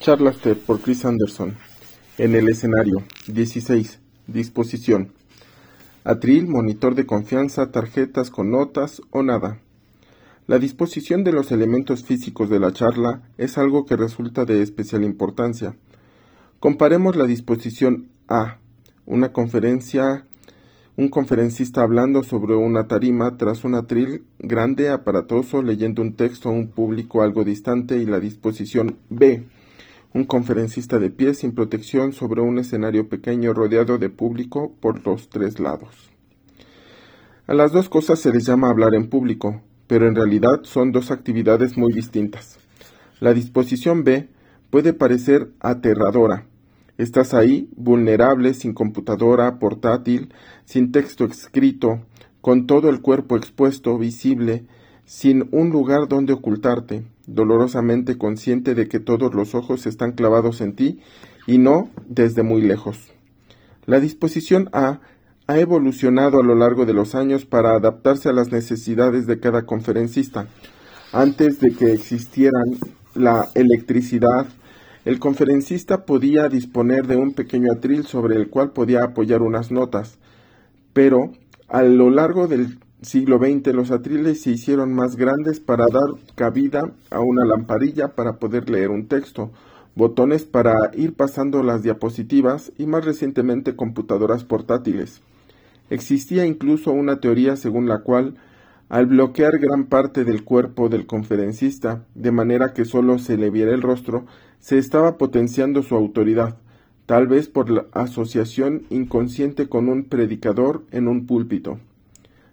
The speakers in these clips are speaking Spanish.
Charlas TED por Chris Anderson. En el escenario. 16. Disposición. Atril, monitor de confianza, tarjetas con notas o nada. La disposición de los elementos físicos de la charla es algo que resulta de especial importancia. Comparemos la disposición A, una conferencia, un conferencista hablando sobre una tarima tras un atril grande, aparatoso, leyendo un texto a un público algo distante, y la disposición B, un conferencista de pie sin protección sobre un escenario pequeño rodeado de público por los tres lados. A las dos cosas se les llama hablar en público, pero en realidad son dos actividades muy distintas. La disposición B puede parecer aterradora. Estás ahí, vulnerable, sin computadora, portátil, sin texto escrito, con todo el cuerpo expuesto, visible, sin un lugar donde ocultarte, dolorosamente consciente de que todos los ojos están clavados en ti y no desde muy lejos. La disposición A ha evolucionado a lo largo de los años para adaptarse a las necesidades de cada conferencista. Antes de que existieran la electricidad, el conferencista podía disponer de un pequeño atril sobre el cual podía apoyar unas notas, pero a lo largo del siglo XX los atriles se hicieron más grandes para dar cabida a una lamparilla para poder leer un texto, botones para ir pasando las diapositivas y más recientemente computadoras portátiles. Existía incluso una teoría según la cual, al bloquear gran parte del cuerpo del conferencista, de manera que solo se le viera el rostro, se estaba potenciando su autoridad, tal vez por la asociación inconsciente con un predicador en un púlpito.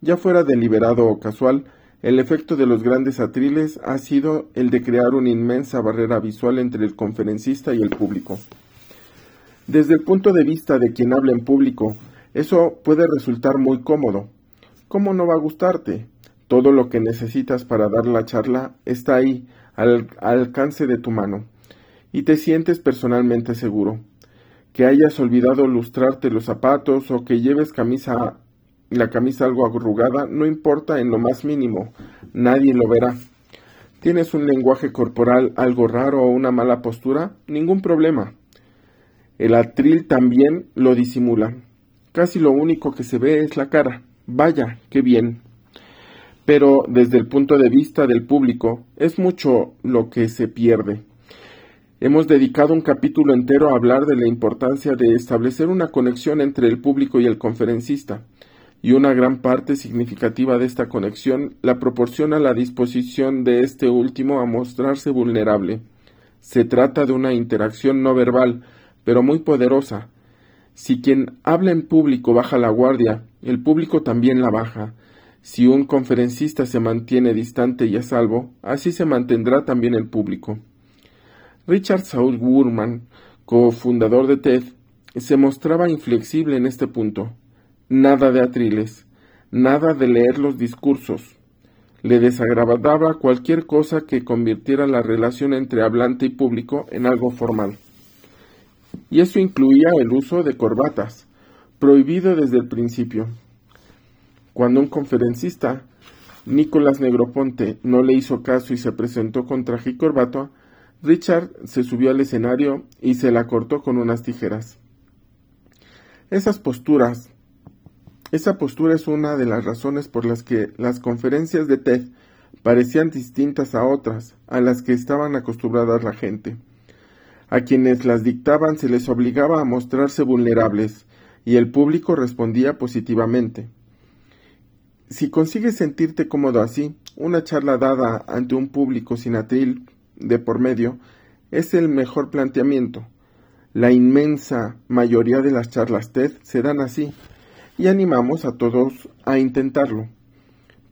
Ya fuera deliberado o casual, el efecto de los grandes atriles ha sido el de crear una inmensa barrera visual entre el conferencista y el público. Desde el punto de vista de quien habla en público, eso puede resultar muy cómodo. ¿Cómo no va a gustarte? Todo lo que necesitas para dar la charla está ahí, al, alcance de tu mano, y te sientes personalmente seguro. Que hayas olvidado lustrarte los zapatos o que lleves camisa la camisa algo arrugada, no importa en lo más mínimo, nadie lo verá. ¿Tienes un lenguaje corporal algo raro o una mala postura? Ningún problema. El atril también lo disimula. Casi lo único que se ve es la cara. Vaya, qué bien. Pero desde el punto de vista del público, es mucho lo que se pierde. Hemos dedicado un capítulo entero a hablar de la importancia de establecer una conexión entre el público y el conferencista y una gran parte significativa de esta conexión la proporciona la disposición de este último a mostrarse vulnerable. Se trata de una interacción no verbal, pero muy poderosa. Si quien habla en público baja la guardia, el público también la baja. Si un conferencista se mantiene distante y a salvo, así se mantendrá también el público. Richard Saul Wurman, cofundador de TED, se mostraba inflexible en este punto. Nada de atriles, nada de leer los discursos. Le desagradaba cualquier cosa que convirtiera la relación entre hablante y público en algo formal. Y eso incluía el uso de corbatas, prohibido desde el principio. Cuando un conferencista, Nicolás Negroponte, no le hizo caso y se presentó con traje y corbata, Richard se subió al escenario y se la cortó con unas tijeras. Esas posturas, esa postura es una de las razones por las que las conferencias de TED parecían distintas a otras a las que estaban acostumbradas la gente. A quienes las dictaban se les obligaba a mostrarse vulnerables y el público respondía positivamente. Si consigues sentirte cómodo así, una charla dada ante un público sin atril de por medio es el mejor planteamiento. La inmensa mayoría de las charlas TED se dan así, y animamos a todos a intentarlo.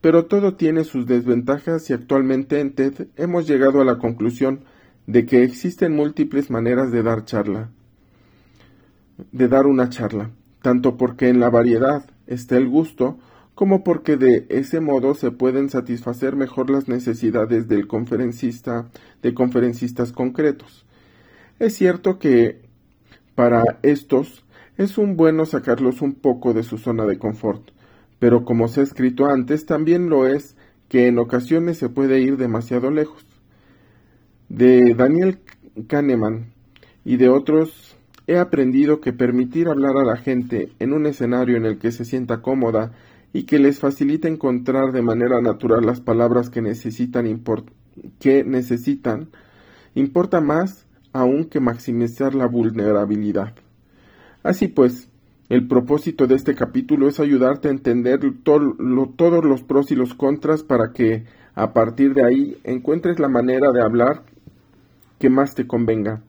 Pero todo tiene sus desventajas y actualmente en TED hemos llegado a la conclusión de que existen múltiples maneras de dar charla, de dar una charla, tanto porque en la variedad está el gusto, como porque de ese modo se pueden satisfacer mejor las necesidades del conferencista, de conferencistas concretos. Es cierto que para estos es un bueno sacarlos un poco de su zona de confort, pero como se ha escrito antes, también lo es que en ocasiones se puede ir demasiado lejos. De Daniel Kahneman y de otros, he aprendido que permitir hablar a la gente en un escenario en el que se sienta cómoda y que les facilite encontrar de manera natural las palabras que necesitan, que necesitan importa más aún que maximizar la vulnerabilidad. Así pues, el propósito de este capítulo es ayudarte a entender todos los pros y los contras para que, a partir de ahí, encuentres la manera de hablar que más te convenga.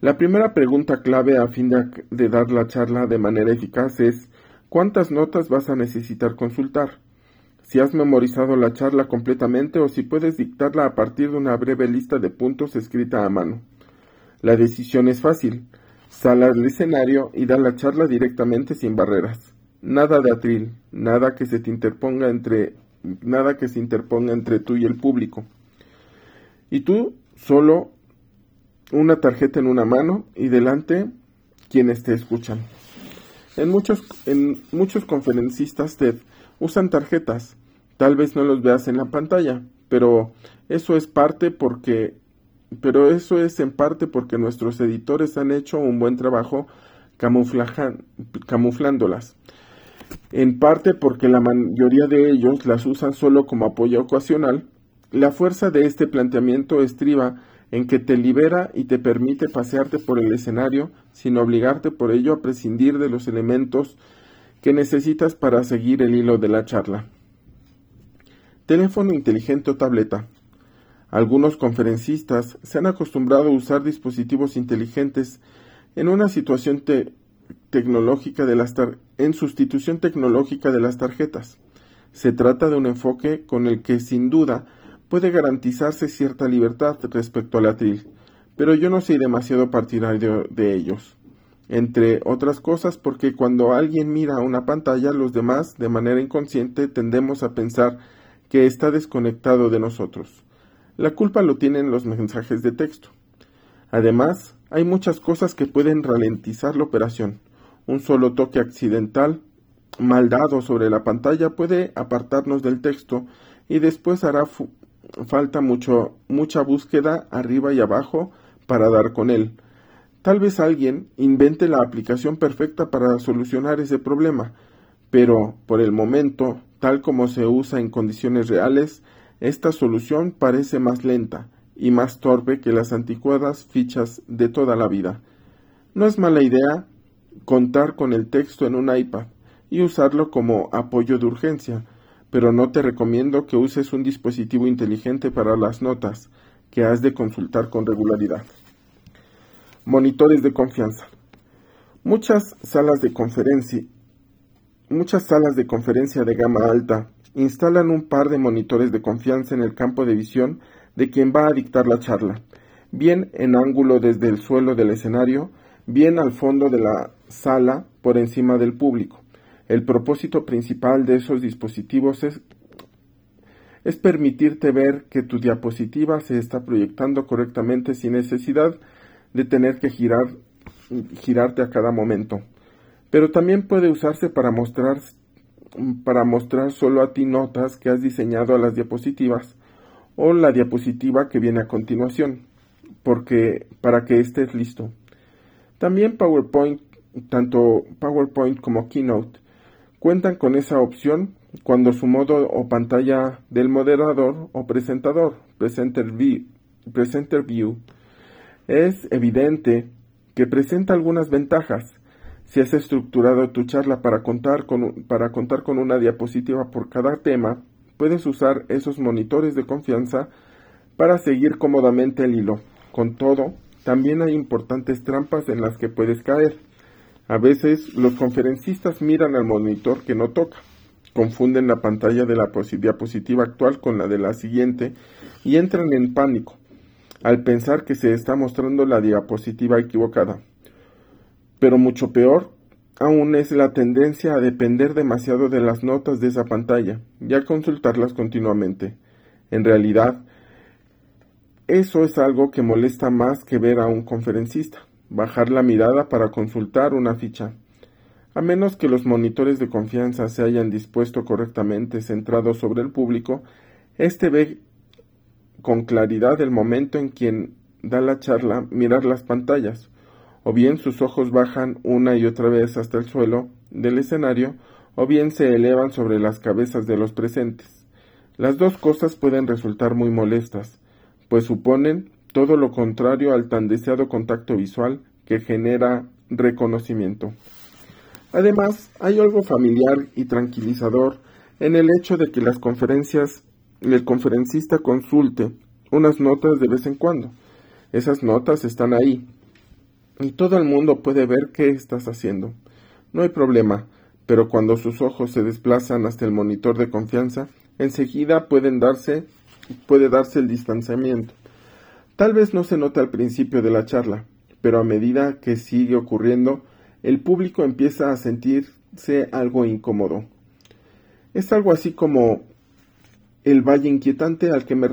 La primera pregunta clave a fin de, dar la charla de manera eficaz es ¿cuántas notas vas a necesitar consultar? Si has memorizado la charla completamente o si puedes dictarla a partir de una breve lista de puntos escrita a mano. La decisión es fácil. Sal al escenario y da la charla directamente sin barreras. Nada de atril, nada que se te interponga entre nada que se interponga entre tú y el público. Y tú solo una tarjeta en una mano y delante quienes te escuchan. En muchos, en muchos conferencistas TED usan tarjetas. Tal vez no los veas en la pantalla, pero eso es parte porque pero eso es en parte porque nuestros editores han hecho un buen trabajo camuflándolas. En parte porque la mayoría de ellos las usan solo como apoyo ocasional, la fuerza de este planteamiento estriba en que te libera y te permite pasearte por el escenario sin obligarte por ello a prescindir de los elementos que necesitas para seguir el hilo de la charla. Teléfono inteligente o tableta. Algunos conferencistas se han acostumbrado a usar dispositivos inteligentes en una situación tecnológica de las en sustitución tecnológica de las tarjetas. Se trata de un enfoque con el que sin duda puede garantizarse cierta libertad respecto al atril, pero yo no soy demasiado partidario de ellos. Entre otras cosas porque cuando alguien mira una pantalla, los demás, de manera inconsciente, tendemos a pensar que está desconectado de nosotros. La culpa lo tienen los mensajes de texto. Además, hay muchas cosas que pueden ralentizar la operación. Un solo toque accidental mal dado sobre la pantalla puede apartarnos del texto y después hará falta mucho, mucha búsqueda arriba y abajo para dar con él. Tal vez alguien invente la aplicación perfecta para solucionar ese problema, pero por el momento, tal como se usa en condiciones reales, esta solución parece más lenta y más torpe que las anticuadas fichas de toda la vida. No es mala idea contar con el texto en un iPad y usarlo como apoyo de urgencia, pero no te recomiendo que uses un dispositivo inteligente para las notas que has de consultar con regularidad. Monitores de confianza. Muchas salas de conferencia muchas salas de conferencia de gama alta instalan un par de monitores de confianza en el campo de visión de quien va a dictar la charla, bien en ángulo desde el suelo del escenario, bien al fondo de la sala por encima del público. El propósito principal de esos dispositivos es, es permitirte ver que tu diapositiva se está proyectando correctamente sin necesidad de tener que girar, girarte a cada momento. Pero también puede usarse para mostrar para mostrar solo a ti notas que has diseñado a las diapositivas o la diapositiva que viene a continuación, porque para que estés listo. También PowerPoint, tanto PowerPoint como Keynote, cuentan con esa opción cuando su modo o pantalla del moderador o presentador, Presenter View, presenter view es evidente que presenta algunas ventajas, si has estructurado tu charla para contar, con, para contar con una diapositiva por cada tema, puedes usar esos monitores de confianza para seguir cómodamente el hilo. Con todo, también hay importantes trampas en las que puedes caer. A veces los conferencistas miran al monitor que no toca, confunden la pantalla de la diapositiva actual con la de la siguiente y entran en pánico al pensar que se está mostrando la diapositiva equivocada. Pero mucho peor aún es la tendencia a depender demasiado de las notas de esa pantalla y a consultarlas continuamente. En realidad, eso es algo que molesta más que ver a un conferencista, bajar la mirada para consultar una ficha. A menos que los monitores de confianza se hayan dispuesto correctamente centrados sobre el público, éste ve con claridad el momento en, quien, da la charla mirar las pantallas, o bien sus ojos bajan una y otra vez hasta el suelo del escenario, o bien se elevan sobre las cabezas de los presentes. Las dos cosas pueden resultar muy molestas, pues suponen todo lo contrario al tan deseado contacto visual que genera reconocimiento. Además, hay algo familiar y tranquilizador en el hecho de que las conferencias el conferencista consulte unas notas de vez en cuando. Esas notas están ahí todo el mundo puede ver qué estás haciendo. No hay problema, pero cuando sus ojos se desplazan hasta el monitor de confianza, enseguida pueden darse, puede darse el distanciamiento. Tal vez no se nota al principio de la charla, pero a medida que sigue ocurriendo, el público empieza a sentirse algo incómodo. Es algo así como el valle inquietante al que me,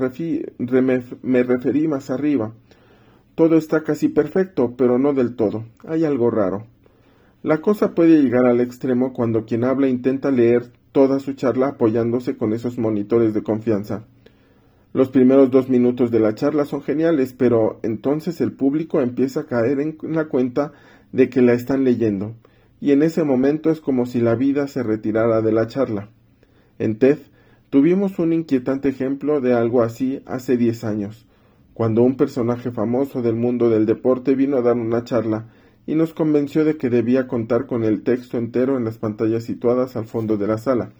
me referí más arriba. Todo está casi perfecto, pero no del todo. Hay algo raro. La cosa puede llegar al extremo cuando quien habla intenta leer toda su charla apoyándose con esos monitores de confianza. Los primeros dos minutos de la charla son geniales, pero entonces el público empieza a caer en la cuenta de que la están leyendo, y en ese momento es como si la vida se retirara de la charla. En TED tuvimos un inquietante ejemplo de algo así hace diez años, cuando un personaje famoso del mundo del deporte vino a dar una charla y nos convenció de que debía contar con el texto entero en las pantallas situadas al fondo de la sala.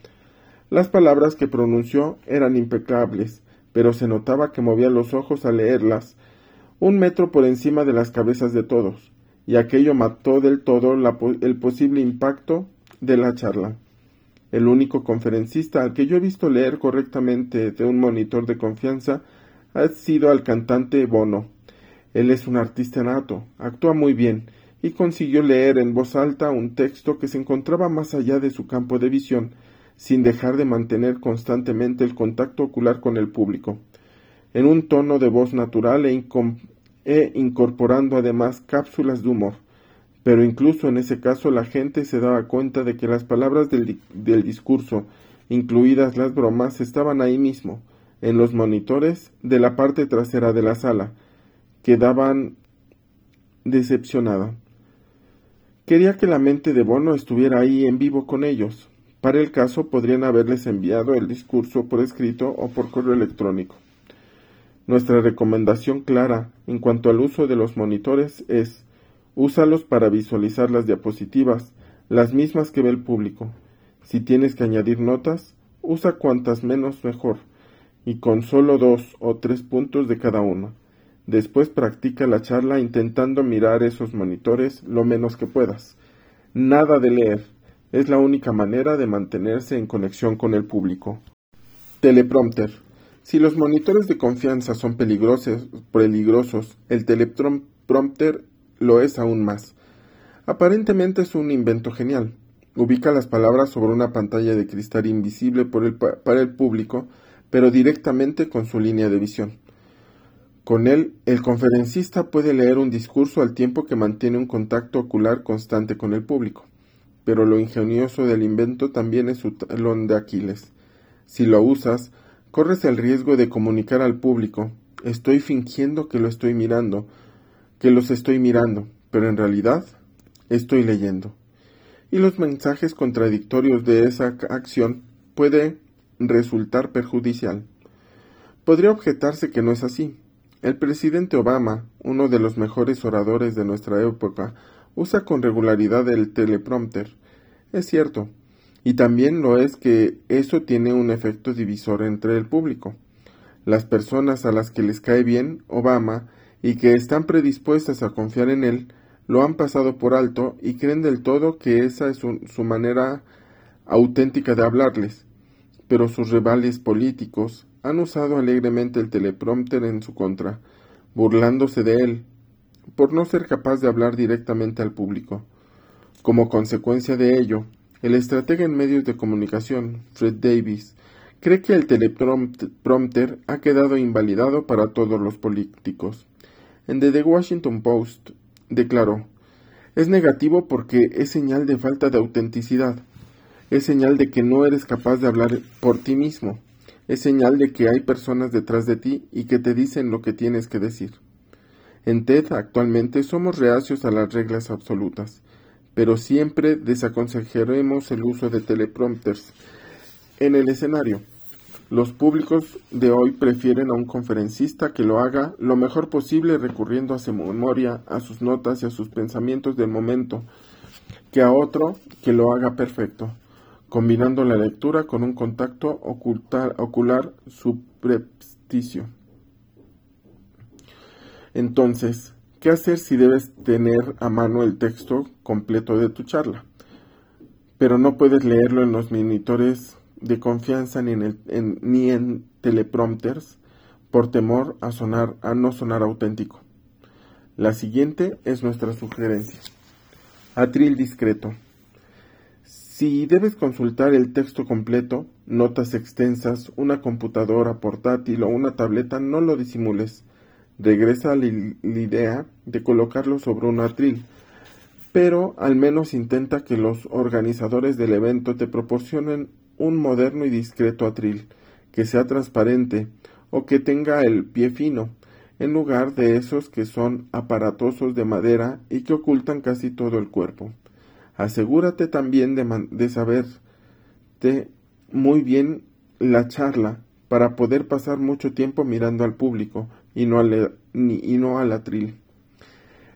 Las palabras que pronunció eran impecables, pero se notaba que movía los ojos al leerlas, un metro por encima de las cabezas de todos, y aquello mató del todo el posible impacto de la charla. El único conferencista al que yo he visto leer correctamente de un monitor de confianza ha sido al cantante Bono. Él es un artista nato, actúa muy bien, y consiguió leer en voz alta un texto que se encontraba más allá de su campo de visión, sin dejar de mantener constantemente el contacto ocular con el público, en un tono de voz natural e, e, incorporando además cápsulas de humor. Pero incluso en ese caso la gente se daba cuenta de que las palabras del, del discurso, incluidas las bromas, estaban ahí mismo, en los monitores de la parte trasera de la sala, quedaban decepcionada. Quería que la mente de Bono estuviera ahí en vivo con ellos. Para el caso podrían haberles enviado el discurso por escrito o por correo electrónico. Nuestra recomendación clara en cuanto al uso de los monitores es úsalos para visualizar las diapositivas, las mismas que ve el público. Si tienes que añadir notas, usa cuantas menos mejor, y con solo dos o tres puntos de cada uno. Después practica la charla intentando mirar esos monitores lo menos que puedas. Nada de leer. Es la única manera de mantenerse en conexión con el público. Teleprompter. Si los monitores de confianza son peligrosos, peligrosos el teleprompter lo es aún más. Aparentemente es un invento genial. Ubica las palabras sobre una pantalla de cristal invisible para el público, pero directamente con su línea de visión. Con él, el conferencista puede leer un discurso al tiempo que mantiene un contacto ocular constante con el público. Pero lo ingenioso del invento también es su talón de Aquiles. Si lo usas, corres el riesgo de comunicar al público estoy fingiendo que lo estoy mirando, que los estoy mirando, pero en realidad estoy leyendo. Y los mensajes contradictorios de esa acción puede resultar perjudicial. Podría objetarse que no es así, el presidente Obama, uno de los mejores oradores de nuestra época, usa con regularidad el teleprompter. Es cierto, y también lo es que eso tiene un efecto divisor entre el público. Las personas a las que les cae bien Obama y que están predispuestas a confiar en él, lo han pasado por alto y creen del todo que esa es su, su manera auténtica de hablarles. Pero sus rivales políticos, han usado alegremente el teleprompter en su contra, burlándose de él, por no ser capaz de hablar directamente al público. Como consecuencia de ello, el estratega en medios de comunicación, Fred Davis, cree que el teleprompter ha quedado invalidado para todos los políticos. En The Washington Post declaró, es negativo porque es señal de falta de autenticidad, es señal de que no eres capaz de hablar por ti mismo, es señal de que hay personas detrás de ti y que te dicen lo que tienes que decir. En TED actualmente somos reacios a las reglas absolutas, pero siempre desaconsejaremos el uso de teleprompters en el escenario. Los públicos de hoy prefieren a un conferencista que lo haga lo mejor posible recurriendo a su memoria, a sus notas y a sus pensamientos del momento, que a otro que lo haga perfecto, combinando la lectura con un contacto ocular subrepticio. Entonces, ¿qué hacer si debes tener a mano el texto completo de tu charla? Pero no puedes leerlo en los monitores de confianza ni en, ni en teleprompters por temor a, sonar, a no sonar auténtico. La siguiente es nuestra sugerencia. Atril discreto. Si debes consultar el texto completo, notas extensas, una computadora portátil o una tableta, no lo disimules. Regresa a la idea de colocarlo sobre un atril, pero al menos intenta que los organizadores del evento te proporcionen un moderno y discreto atril, que sea transparente o que tenga el pie fino, en lugar de esos que son aparatosos de madera y que ocultan casi todo el cuerpo. Asegúrate también de, de saberte muy bien la charla para poder pasar mucho tiempo mirando al público y no al, y no al atril.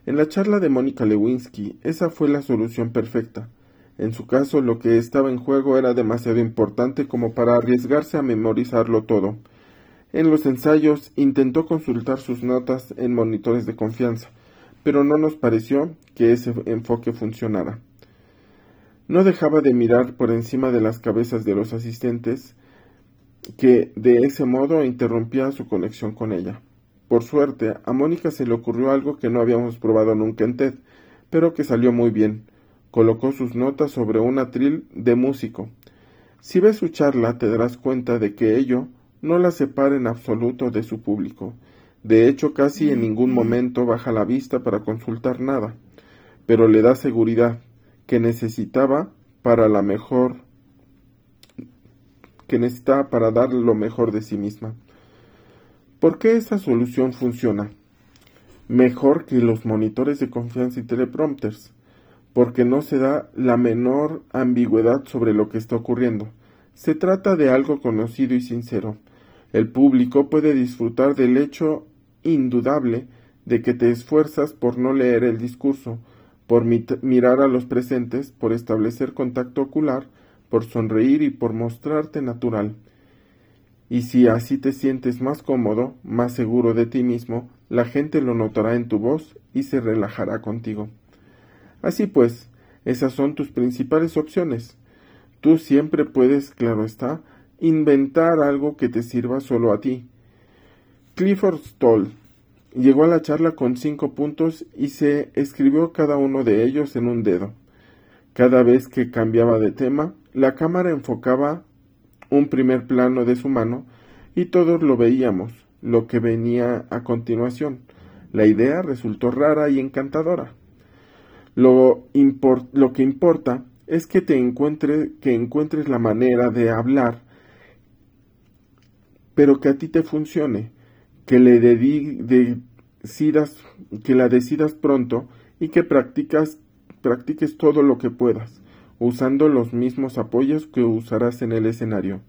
En la charla de Mónica Lewinsky, esa fue la solución perfecta. En su caso, lo que estaba en juego era demasiado importante como para arriesgarse a memorizarlo todo. En los ensayos intentó consultar sus notas en monitores de confianza, pero no nos pareció que ese enfoque funcionara. No dejaba de mirar por encima de las cabezas de los asistentes, que de ese modo interrumpía su conexión con ella. Por suerte, a Mónica se le ocurrió algo que no habíamos probado nunca en TED, pero que salió muy bien colocó sus notas sobre un atril de músico. Si ves su charla te darás cuenta de que ello no la separa en absoluto de su público. De hecho, casi en ningún momento baja la vista para consultar nada, pero le da seguridad que necesitaba para la mejor que necesitaba para dar lo mejor de sí misma. ¿Por qué esa solución funciona? Mejor que los monitores de confianza y teleprompters porque no se da la menor ambigüedad sobre lo que está ocurriendo. Se trata de algo conocido y sincero. El público puede disfrutar del hecho indudable de que te esfuerzas por no leer el discurso, por mirar a los presentes, por establecer contacto ocular, por sonreír y por mostrarte natural. Y si así te sientes más cómodo, más seguro de ti mismo, la gente lo notará en tu voz y se relajará contigo. Así pues, esas son tus principales opciones. Tú siempre puedes, claro está, inventar algo que te sirva solo a ti. Clifford Stoll llegó a la charla con cinco puntos y se escribió cada uno de ellos en un dedo. Cada vez que cambiaba de tema, la cámara enfocaba un primer plano de su mano y todos lo veíamos, lo que venía a continuación. La idea resultó rara y encantadora. Lo, lo que importa es que te encuentre, que encuentres la manera de hablar, pero que a ti te funcione, que le que la decidas pronto y que practicas, practiques todo lo que puedas, usando los mismos apoyos que usarás en el escenario.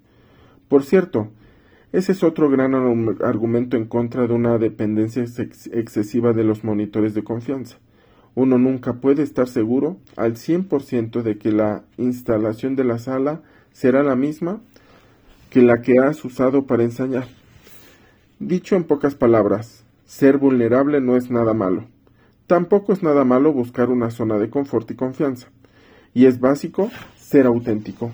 Por cierto, ese es otro gran argumento en contra de una dependencia excesiva de los monitores de confianza. Uno nunca puede estar seguro al 100% de que la instalación de la sala será la misma que la que has usado para ensayar. Dicho en pocas palabras, ser vulnerable no es nada malo. Tampoco es nada malo buscar una zona de confort y confianza. Y es básico ser auténtico.